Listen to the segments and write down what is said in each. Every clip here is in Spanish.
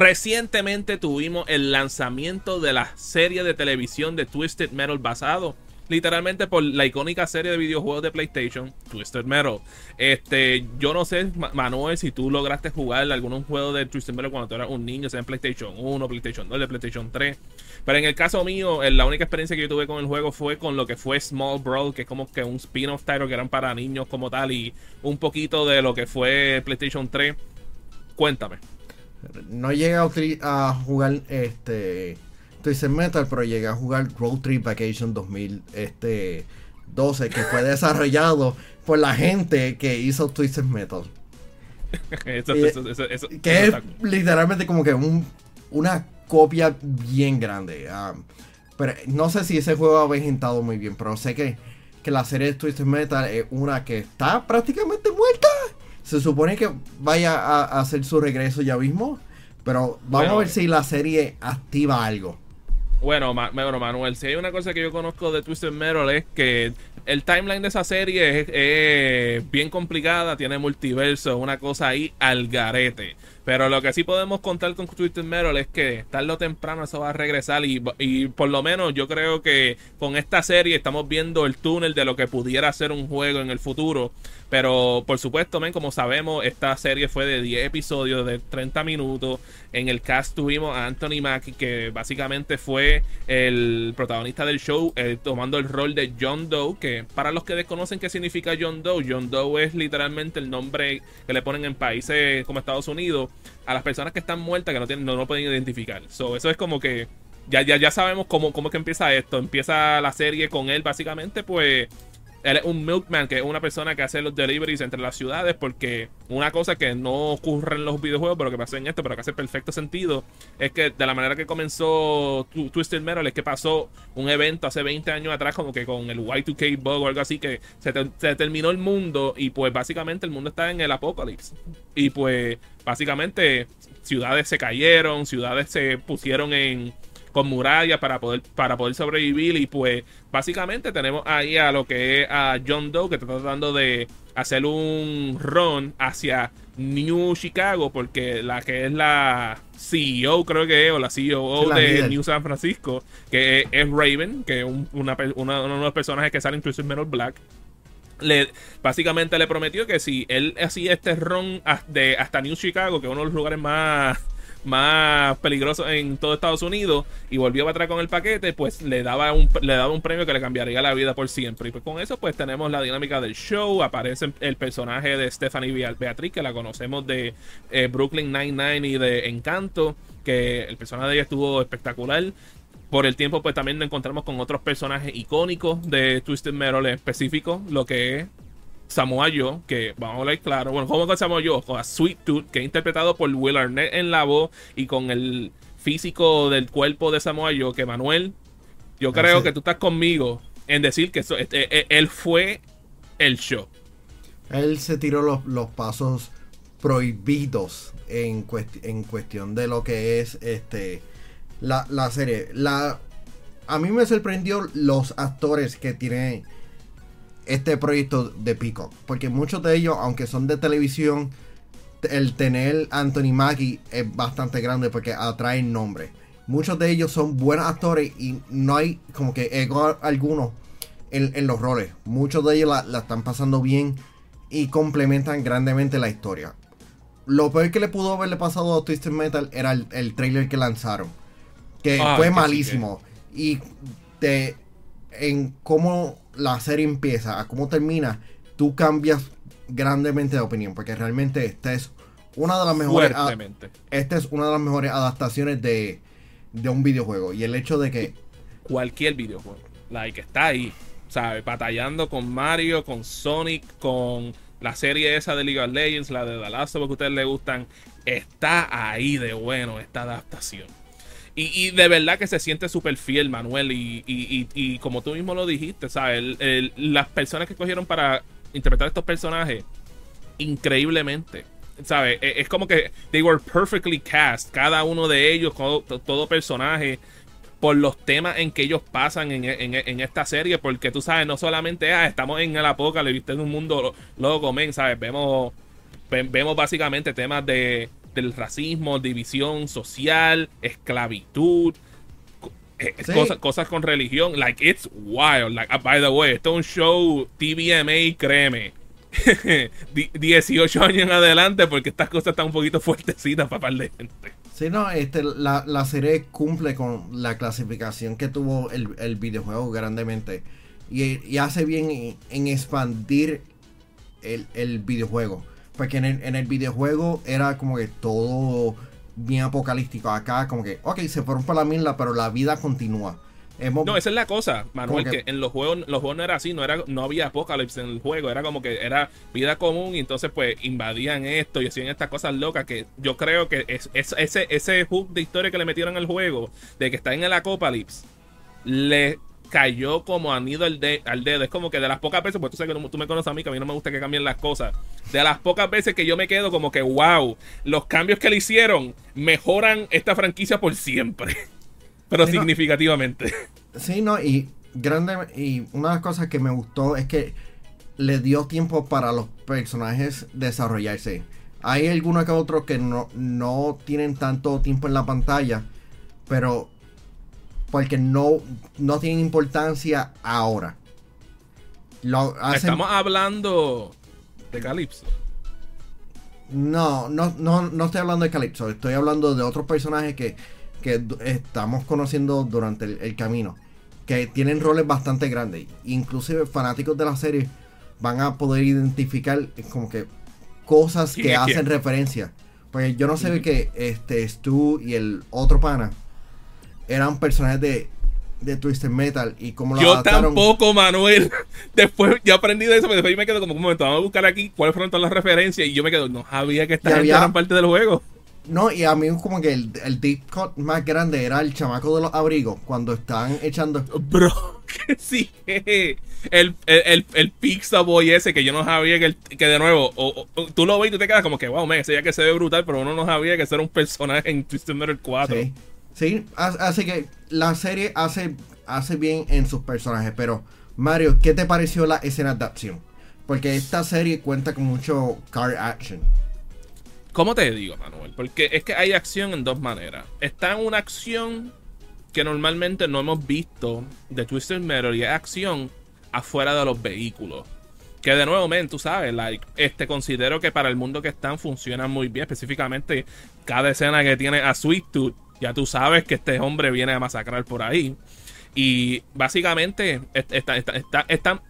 Recientemente tuvimos el lanzamiento de la serie de televisión de Twisted Metal basado literalmente por la icónica serie de videojuegos de PlayStation, Twisted Metal. Este, yo no sé, Manuel, si tú lograste jugar algún juego de Twisted Metal cuando tú eras un niño, sea en PlayStation 1, PlayStation 2, de PlayStation 3. Pero en el caso mío, la única experiencia que yo tuve con el juego fue con lo que fue Small Brawl, que es como que un spin-off title que eran para niños como tal, y un poquito de lo que fue PlayStation 3. Cuéntame. No llega a, jugar este Twisted Metal, pero llegué a jugar Road Trip Vacation 2012, que fue desarrollado por la gente que hizo Twisted Metal. que es literalmente como que un, una copia bien grande. Ah, pero no sé si ese juego ha vegetado muy bien, pero sé que, que la serie de Twisted Metal es una que está prácticamente muerta. Se supone que vaya a, hacer su regreso ya mismo. Pero vamos a ver si la serie activa algo. Bueno, Manuel, si hay una cosa que yo conozco de Twisted Metal es que el timeline de esa serie es, bien complicada, tiene multiverso, una cosa ahí al garete. Pero lo que sí podemos contar con Twisted Metal es que tarde o temprano eso va a regresar y, y, por lo menos yo creo que con esta serie estamos viendo el túnel de lo que pudiera ser un juego en el futuro. Pero por supuesto, men, como sabemos, esta serie fue de 10 episodios de 30 minutos. En el cast tuvimos a Anthony Mackie, que básicamente fue el protagonista del show, eh, tomando el rol de John Doe, que para los que desconocen qué significa John Doe, John Doe es literalmente el nombre que le ponen en países como Estados Unidos a las personas que están muertas que no, tienen, no, no pueden identificar. So, eso es como que ya, ya, ya sabemos cómo, cómo es que empieza esto. Empieza la serie con él básicamente, pues él es un milkman, que es una persona que hace los deliveries entre las ciudades, porque una cosa que no ocurre en los videojuegos, pero que pasa en esto, pero que hace perfecto sentido, es que de la manera que comenzó Twisted Metal, es que pasó un evento hace 20 años atrás, como que con el Y2K bug o algo así, que se, se terminó el mundo y pues básicamente el mundo está en el apocalipsis. Y pues básicamente ciudades se cayeron, ciudades se pusieron en con murallas para poder, para poder sobrevivir. Y pues básicamente tenemos ahí a lo que es a John Doe que está tratando de hacer un run hacia New Chicago porque la que es la CEO creo que es o la CEO de New San Francisco que es, Raven que es una, uno de los personajes que sale en Twisted Metal Black le, básicamente le prometió que si él hacía este run de, hasta New Chicago, que es uno de los lugares más más peligroso en todo Estados Unidos y volvió a atrás con el paquete, pues le daba un, le daba un premio que le cambiaría la vida por siempre. Y pues con eso pues tenemos la dinámica del show, aparece el personaje de Stephanie Beatriz, que la conocemos de eh, Brooklyn Nine-Nine y de Encanto, que el personaje de ella estuvo espectacular. Por el tiempo, pues también nos encontramos con otros personajes icónicos de Twisted Metal en específico, lo que es Samoa Joe, que vamos a hablar claro, bueno, ¿cómo con Samoa Joe? Con a Sweet Tooth, que es interpretado por Will Arnett en la voz y con el físico del cuerpo de Samoa Joe, que Manuel, yo creo que tú estás conmigo en decir que este, e, e, él fue el show. Él se tiró los, pasos prohibidos en, en, cuestión de lo que es este la, la serie. La, a mí me sorprendió los actores que tiene este proyecto de Peacock. Porque muchos de ellos, aunque son de televisión, el tener Anthony Mackie es bastante grande porque atraen nombre. Muchos de ellos son buenos actores y no hay como que ego alguno en, los roles. Muchos de ellos la, están pasando bien y complementan grandemente la historia. Lo peor que le pudo haberle pasado a Twisted Metal era el, trailer que lanzaron. Que ah, fue malísimo. Y de, en cómo la serie empieza a cómo termina, tú cambias grandemente de opinión. Porque realmente esta es una de las mejores. Esta es una de las mejores adaptaciones de, de un videojuego. Y el hecho de que. Cualquier videojuego. La que está ahí. ¿Sabes? Batallando con Mario, con Sonic, con la serie esa de League of Legends, la de The Last of Us que a ustedes les gustan. Está ahí de bueno esta adaptación. Y, de verdad que se siente súper fiel, Manuel. Y, como tú mismo lo dijiste, ¿sabes? las personas que cogieron para interpretar estos personajes, increíblemente. ¿Sabes? E, es como que they were perfectly cast. Cada uno de ellos, todo, personaje, por los temas en que ellos pasan en, esta serie. Porque tú sabes, no solamente ah, estamos en el apocalipsis, en un mundo loco, men, ¿sabes? Vemos, vemos básicamente temas de del racismo, división social, esclavitud, eh, cosas, cosas con religión. Like, it's wild. Like, uh, by the way, esto es un show TVMA, créeme. 18 años en adelante porque estas cosas están un poquito fuertecitas para par de gente. Sí, no, este, la, la, serie cumple con la clasificación que tuvo el, el videojuego grandemente. Y, y, hace bien en, expandir el, el, videojuego. Porque en el, en el videojuego era como que todo bien apocalíptico. Acá como que, ok, se fueron por la misma, pero la vida continúa. no, esa es la cosa, Manuel, que, en los juegos, los juegos no era así, no era, no había apocalipsis en el juego, era como que era vida común y entonces pues invadían esto y hacían estas cosas locas que yo creo que es, ese, ese hook de historia que le metieron al juego, de que está en el apocalipsis, le cayó como anido al, al dedo. Es como que de las pocas veces, pues tú sabes que tú me conoces a mí, que a mí no me gusta que cambien las cosas. De las pocas veces que yo me quedo como que, wow, los cambios que le hicieron mejoran esta franquicia por siempre. Pero significativamente. sí, no, y grande, y una de las cosas que me gustó es que le dio tiempo para los personajes desarrollarse. Hay algunos que otros que no, no tienen tanto tiempo en la pantalla, pero porque no, no tienen importancia ahora. Estamos hablando de Calypso. No, no, no, no estoy hablando de Calypso, estoy hablando de otros personajes que, estamos conociendo durante el, camino, que tienen roles bastante grandes. Inclusive fanáticos de la serie van a poder identificar como que cosas que hacen referencia. Porque yo no sé que este Stu y el otro pana eran personajes de, de Twisted Metal y como lo Yo tampoco, Manuel. Después yo aprendí de eso, pero después yo me quedo como un momento, vamos a buscar aquí cuáles fueron todas las referencias y yo me quedo, no sabía que esta gente parte del juego. No, y a mí como que el, el deep cut más grande era el chamaco de los abrigos cuando estaban echando. Bro, que sí. El, el, el, Pizza Boy ese que yo no sabía que, que de nuevo, o, tú lo ves y tú te quedas como que, wow, me ese ya que se ve brutal, pero uno no sabía que ese era un personaje en Twisted Metal 4. Sí. Sí, así que la serie hace, hace bien en sus personajes, pero Mario, ¿qué te pareció la escena de acción? Porque esta serie cuenta con mucho car action. ¿Cómo te digo, Manuel? Porque es que hay acción en dos maneras. Está una acción que normalmente no hemos visto de Twisted Metal y es acción afuera de los vehículos. Que de nuevo, men, tú sabes, like, este, considero que para el mundo que están funciona muy bien. Específicamente, cada escena que tiene a Sweet Tooth ya tú sabes que este hombre viene a masacrar por ahí. Y básicamente están,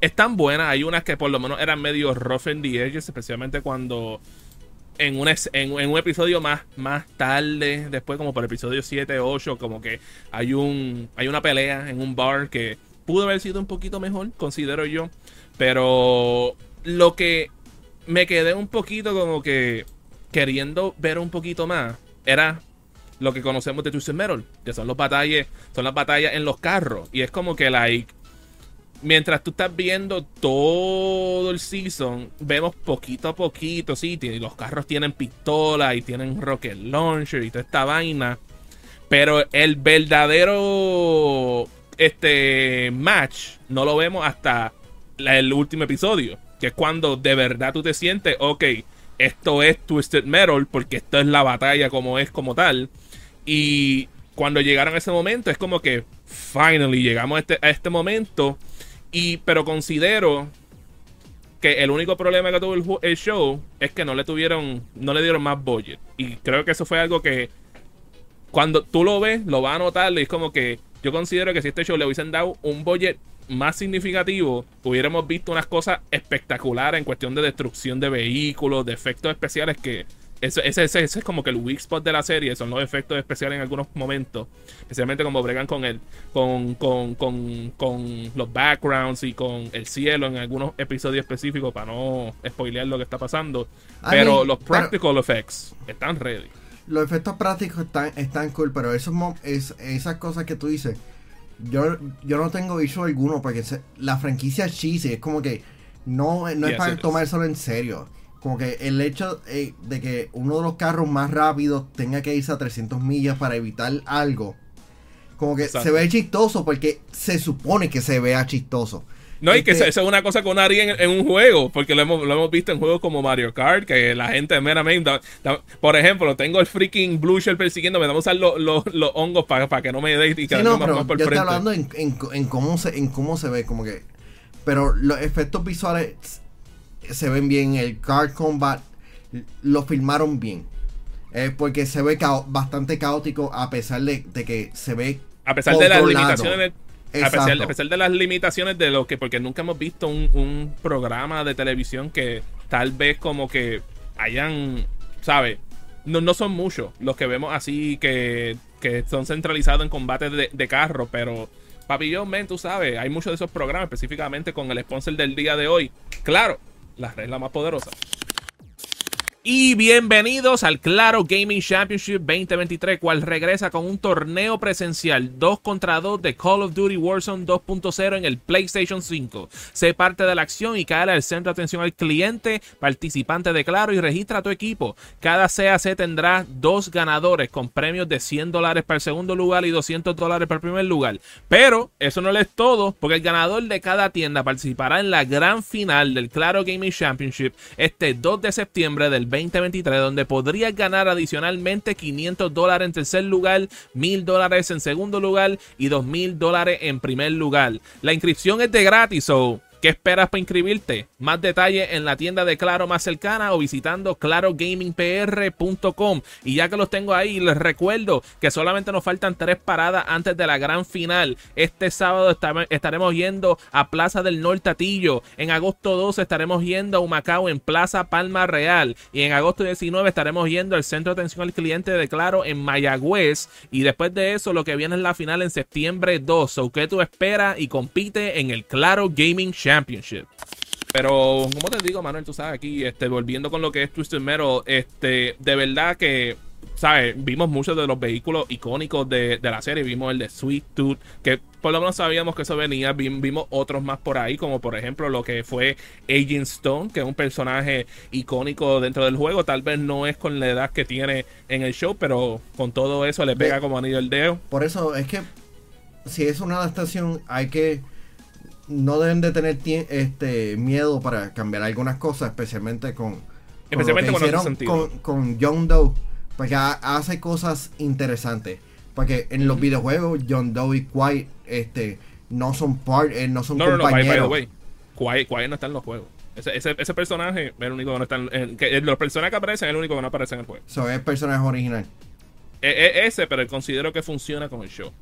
están buenas. Hay unas que por lo menos eran medio rough in the edges, especialmente cuando en un, en, un episodio más, más tarde, después como por el episodio 7, 8, como que hay, un, hay una pelea en un bar que pudo haber sido un poquito mejor, considero yo. Pero lo que me quedé un poquito como que queriendo ver un poquito más era lo que conocemos de Twisted Metal, que son los batallas, son las batallas en los carros. Y es como que like mientras tú estás viendo todo el season, vemos poquito a poquito, sí, los carros tienen pistola y tienen rocket launcher y toda esta vaina. Pero el verdadero este match no lo vemos hasta el último episodio, que es cuando de verdad tú te sientes, ok, esto es Twisted Metal porque esto es la batalla como es como tal. Y cuando llegaron a ese momento, es como que finally llegamos a este, a este momento. Y, pero considero que el único problema que tuvo el, show es que no le tuvieron, no le dieron más budget. Y creo que eso fue algo que cuando tú lo ves, lo vas a notar y es como que yo considero que si este show le hubiesen dado un budget más significativo, hubiéramos visto unas cosas espectaculares en cuestión de destrucción de vehículos, de efectos especiales que ese, ese, es como que el weak spot de la serie, son los efectos especiales en algunos momentos, especialmente como bregan con el, con, con, con, con los backgrounds y con el cielo en algunos episodios específicos para no spoilear lo que está pasando. pero los practical effects están ready. Los efectos prácticos están, están cool, pero eso es, esas cosas que tú dices, yo, yo no tengo issue alguno porque la franquicia cheesy es como que no, no es para tomárselo en serio como que el hecho eh, de que uno de los carros más rápidos tenga que irse a 300 millas para evitar algo, como que se ve chistoso porque se supone que se vea chistoso. No, y que Este- eso, es una cosa que uno haría en, en un juego, porque lo hemos, lo hemos visto en juegos como Mario Kart, que la gente meramente... da- da- por ejemplo, tengo el freaking Blue Shell persiguiéndome, vamos a usar los, los, los hongos para que no me dé y Sí, quedarme no, más, pero más por yo estoy hablando en, en, en cómo se, en cómo se ve, como que... Pero los efectos visuales se ven bien, el Card Combat lo filmaron bien. Eh, porque se ve cao- bastante caótico a pesar de, de que se ve A pesar de las limitaciones... A pesar, a pesar de las limitaciones de lo que, porque nunca hemos visto un, un programa de televisión que tal vez como que hayan, ¿sabes? No, no son muchos los que vemos así que, que son centralizados en combates de, de carro, pero Papillon Man, tú sabes, hay muchos de esos programas, específicamente con el sponsor del día de hoy. Claro, la regla más poderosa. Y bienvenidos al Claro Gaming Championship 2023, cual regresa con un torneo presencial 2 contra 2 de Call of Duty Warzone 2.0 en el PlayStation 5. Sé parte de la acción y cae al centro de atención al cliente, participante de Claro y registra tu equipo. Cada CAC tendrá dos ganadores con premios de 100 dólares para el segundo lugar y 200 dólares para el primer lugar. Pero eso no es todo, porque el ganador de cada tienda participará en la gran final del Claro Gaming Championship este 2 de septiembre del 2023, donde podrías ganar adicionalmente 500 dólares en tercer lugar, 1000 dólares en segundo lugar y 2000 dólares en primer lugar. La inscripción es de gratis, ¿qué esperas para inscribirte? Más detalles en la tienda de Claro más cercana o visitando clarogamingpr.com. Y ya que los tengo ahí, les recuerdo que solamente nos faltan tres paradas antes de la gran final. Este sábado esta- estaremos yendo a Plaza del Norte Atillo. En agosto 12 estaremos yendo a Humacao en Plaza Palma Real. Y en agosto 19 estaremos yendo al Centro de Atención al Cliente de Claro en Mayagüez. Y después de eso, lo que viene es la final en septiembre 2. So, ¿qué tú esperas? Y compite en el Claro Gaming Championship. Pero, como te digo, Manuel, tú sabes, aquí, este, volviendo con lo que es Twisted Metal, este, de verdad que, ¿sabes? Vimos muchos de los vehículos icónicos de, de la serie. Vimos el de Sweet Tooth, que por lo menos sabíamos que eso venía. Vi- Vimos otros más por ahí, como por ejemplo lo que fue Agent Stone, que es un personaje icónico dentro del juego. Tal vez no es con la edad que tiene en el show, pero con todo eso le pega como anillo al dedo. Por eso es que si es una adaptación hay que no deben de tener este miedo para cambiar algunas cosas, especialmente con, con Especialmente con hicieron con, con John Doe, porque ha- hace cosas interesantes. Porque en los videojuegos John Doe y Quiet este no son part, eh, no son No, no, no, by, by the compañeros. way. Quiet, Quiet no está en los juegos. Ese, ese, ese personaje es el único que no está en, en- que, Los personajes que aparecen es el único que no aparece en el juego. So, es personaje original. E- e- ese, pero considero que funciona con el show.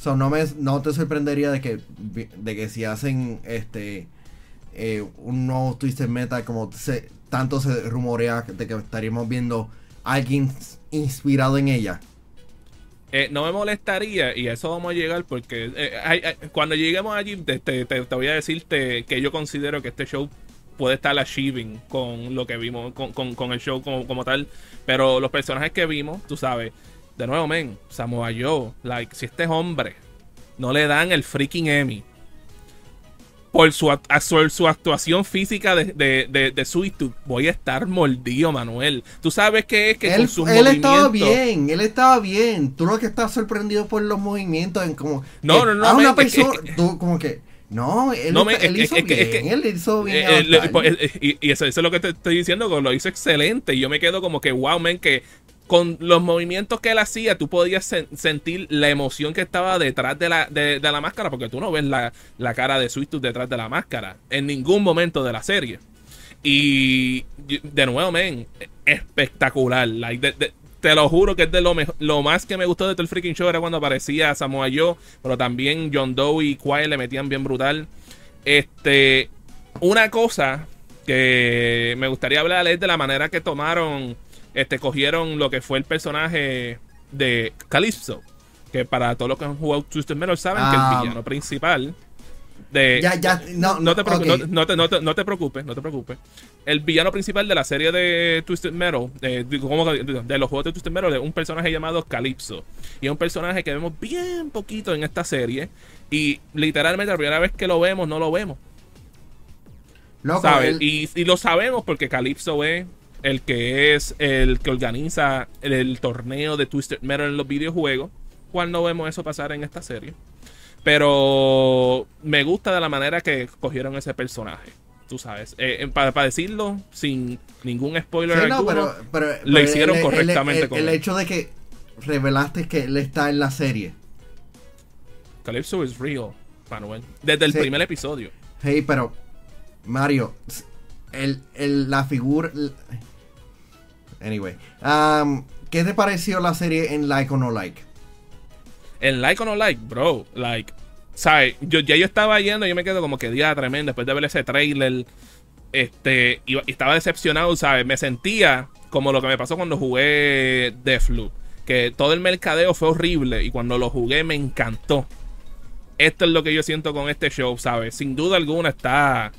So, no me no te sorprendería de que de que si hacen este eh, un nuevo Twisted Metal como se, tanto se rumorea de que estaríamos viendo alguien inspirado en ella. Eh, no me molestaría, y a eso vamos a llegar, porque eh, cuando lleguemos allí, te- te- te voy a decirte que yo considero que este show puede estar achieving con lo que vimos, con, con- con el show como, como tal. Pero los personajes que vimos, tú sabes, de nuevo, men, Samoa Joe, like, si este hombre no le dan el freaking Emmy por su, a- su, actuación física de, de, de, de voy a estar mordido, Manuel. Tú sabes que es que él con sus él estaba bien, él estaba bien. Tú lo que estás sorprendido por los movimientos en como No, no, no, a una men, es persona tú como que no, él, No, men, él es- hizo bien, que- él hizo bien. Eh, eh, eh, y, y eso, eso es lo que te estoy diciendo, que lo hizo excelente. Y yo me quedo como que, wow, man, que con los movimientos que él hacía, tú podías sen- sentir la emoción que estaba detrás de la, de, la máscara, porque tú no ves la, la cara de Sweet detrás de la máscara en ningún momento de la serie. Y de nuevo, men, espectacular. Like, te lo juro que es de lo, lo más que me gustó de todo el freaking show era cuando aparecía Samoa Joe, pero también John Doe y Quiet le metían bien brutal. Este, una cosa que me gustaría hablar es de la manera que tomaron, este, cogieron lo que fue el personaje de Calypso. Que para todos los que han jugado Twisted Metal saben que Ah. el villano principal de. ya ya no, No te, no- no te- no te- no te preocupes, no te preocupes. El villano principal de la serie de Twisted Metal, de, ¿cómo que- de los juegos de Twisted Metal, es un personaje llamado Calypso. Y es un personaje que vemos bien poquito en esta serie. Y literalmente la primera vez que lo vemos, no lo vemos. Loco, ¿sabes? él- Y, y lo sabemos porque Calypso es el que es el que organiza el, el torneo de Twisted Metal en los videojuegos. ¿Cuál no vemos eso pasar en esta serie? Pero me gusta de la manera que cogieron ese personaje. Tú sabes, eh, eh, para, decirlo sin ningún spoiler no, pero, lo hicieron correctamente el, con el, hecho de que revelaste que él está en la serie. Calypso is real, Manuel. Desde el primer episodio. Hey, pero Mario, el, el, la figura. Anyway, um, ¿qué te pareció la serie en Like o No Like? En Like o No Like, bro, like, ¿sabes? Yo, ya yo estaba yendo, yo me quedo como que día tremendo después de ver ese trailer. Este, y, estaba decepcionado, ¿sabes? Me sentía como lo que me pasó cuando jugué Deathloop. Que todo el mercadeo fue horrible y cuando lo jugué me encantó. Esto es lo que yo siento con este show, ¿sabes? Sin duda alguna está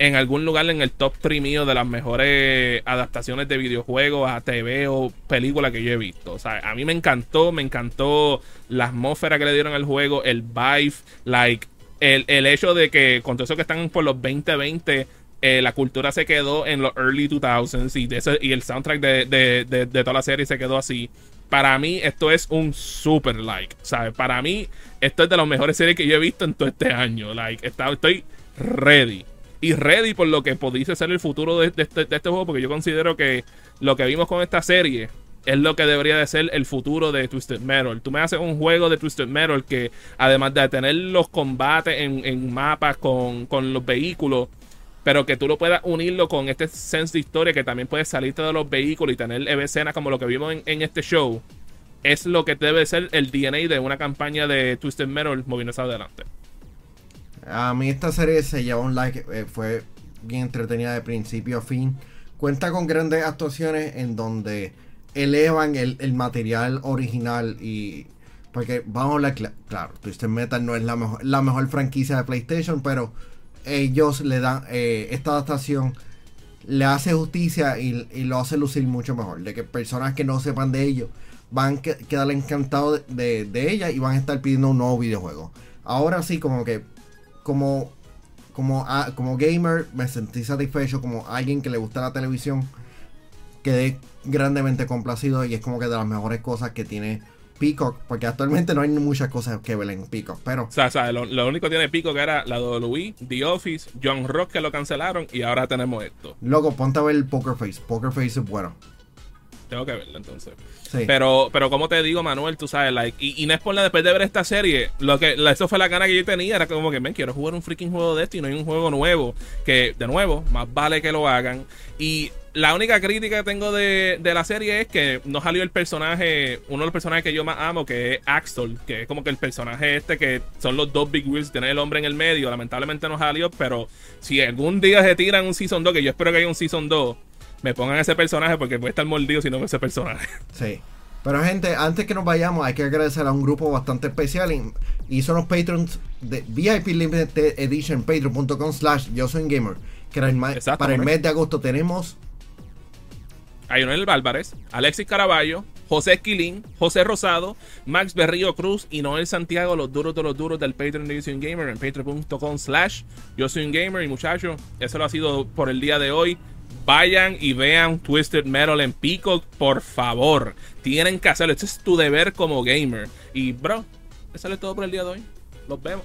en algún lugar en el top 3 mío de las mejores adaptaciones de videojuegos a TV o película que yo he visto. O sea, a mí me encantó, me encantó la atmósfera que le dieron al juego, el vibe, like, el, el hecho de que con todo eso que están por los 2020, eh, la cultura se quedó en los early 2000s y, de y el soundtrack de, de, de, toda la serie se quedó así. Para mí esto es un super like, ¿sabes? Para mí esto es de las mejores series que yo he visto en todo este año. Like, está, estoy ready y ready por lo que pudiese ser el futuro este, de, este, juego, porque yo considero que lo que vimos con esta serie es lo que debería de ser el futuro de Twisted Metal. Tú me haces un juego de Twisted Metal que además de tener los combates en, mapas con, los vehículos, pero que tú lo puedas unirlo con este sense de historia que también puedes salirte de los vehículos y tener escenas como lo que vimos en, en este show, es lo que debe ser el DNA de una campaña de Twisted Metal moviéndose adelante. A mí esta serie se lleva un like, eh, fue bien entretenida de principio a fin. Cuenta con grandes actuaciones en donde elevan el, material original y... Porque vamos a hablar claro, Twisted Metal no es la mejor, la mejor franquicia de PlayStation, pero ellos le dan eh, esta adaptación le hace justicia y, lo hace lucir mucho mejor. De que personas que no sepan de ello van a quedar encantados de, de, ella y van a estar pidiendo un nuevo videojuego. Ahora sí, como que como, como, como gamer me sentí satisfecho, como alguien que le gusta la televisión, quedé grandemente complacido y es como que de las mejores cosas que tiene Peacock, porque actualmente no hay muchas cosas que ver en Peacock, pero... O sea, lo, único que tiene Peacock era la WWE, The Office, John Rock que lo cancelaron y ahora tenemos esto. Loco, ponte a ver el Poker Face, Poker Face es bueno. Tengo que verlo entonces. Pero, pero como te digo, Manuel, tú sabes, like, y, no es por la después de ver esta serie, lo que, eso fue la gana que yo tenía, era como que, ven, quiero jugar un freaking juego de esto y no hay un juego nuevo, que, de nuevo, más vale que lo hagan. Y la única crítica que tengo de, la serie es que no salió el personaje, uno de los personajes que yo más amo, que es Axel, que es como que el personaje este que son los dos Big Wheels, tiene el hombre en el medio, lamentablemente no salió, pero si algún día se tiran un Season 2, que yo espero que haya un Season 2, me pongan ese personaje porque puede estar mordido si no ese personaje. Sí. Pero gente, antes que nos vayamos, hay que agradecer a un grupo bastante especial y, son los patrons de VIP Limited Edition, patreon.com slash yo soy gamer. Que para el mes de agosto tenemos a Lionel Álvarez, Alexis Caraballo, José Esquilín, José Rosado, Max Berrío Cruz y Noel Santiago, los duros de los duros del Patreon de Yo Gamer en patreon.com slash Yo Soy un Gamer. Y muchachos, eso lo ha sido por el día de hoy. Vayan y vean Twisted Metal en Peacock, por favor. Tienen que hacerlo. Este es tu deber como gamer. Y, bro, eso es todo por el día de hoy. Nos vemos.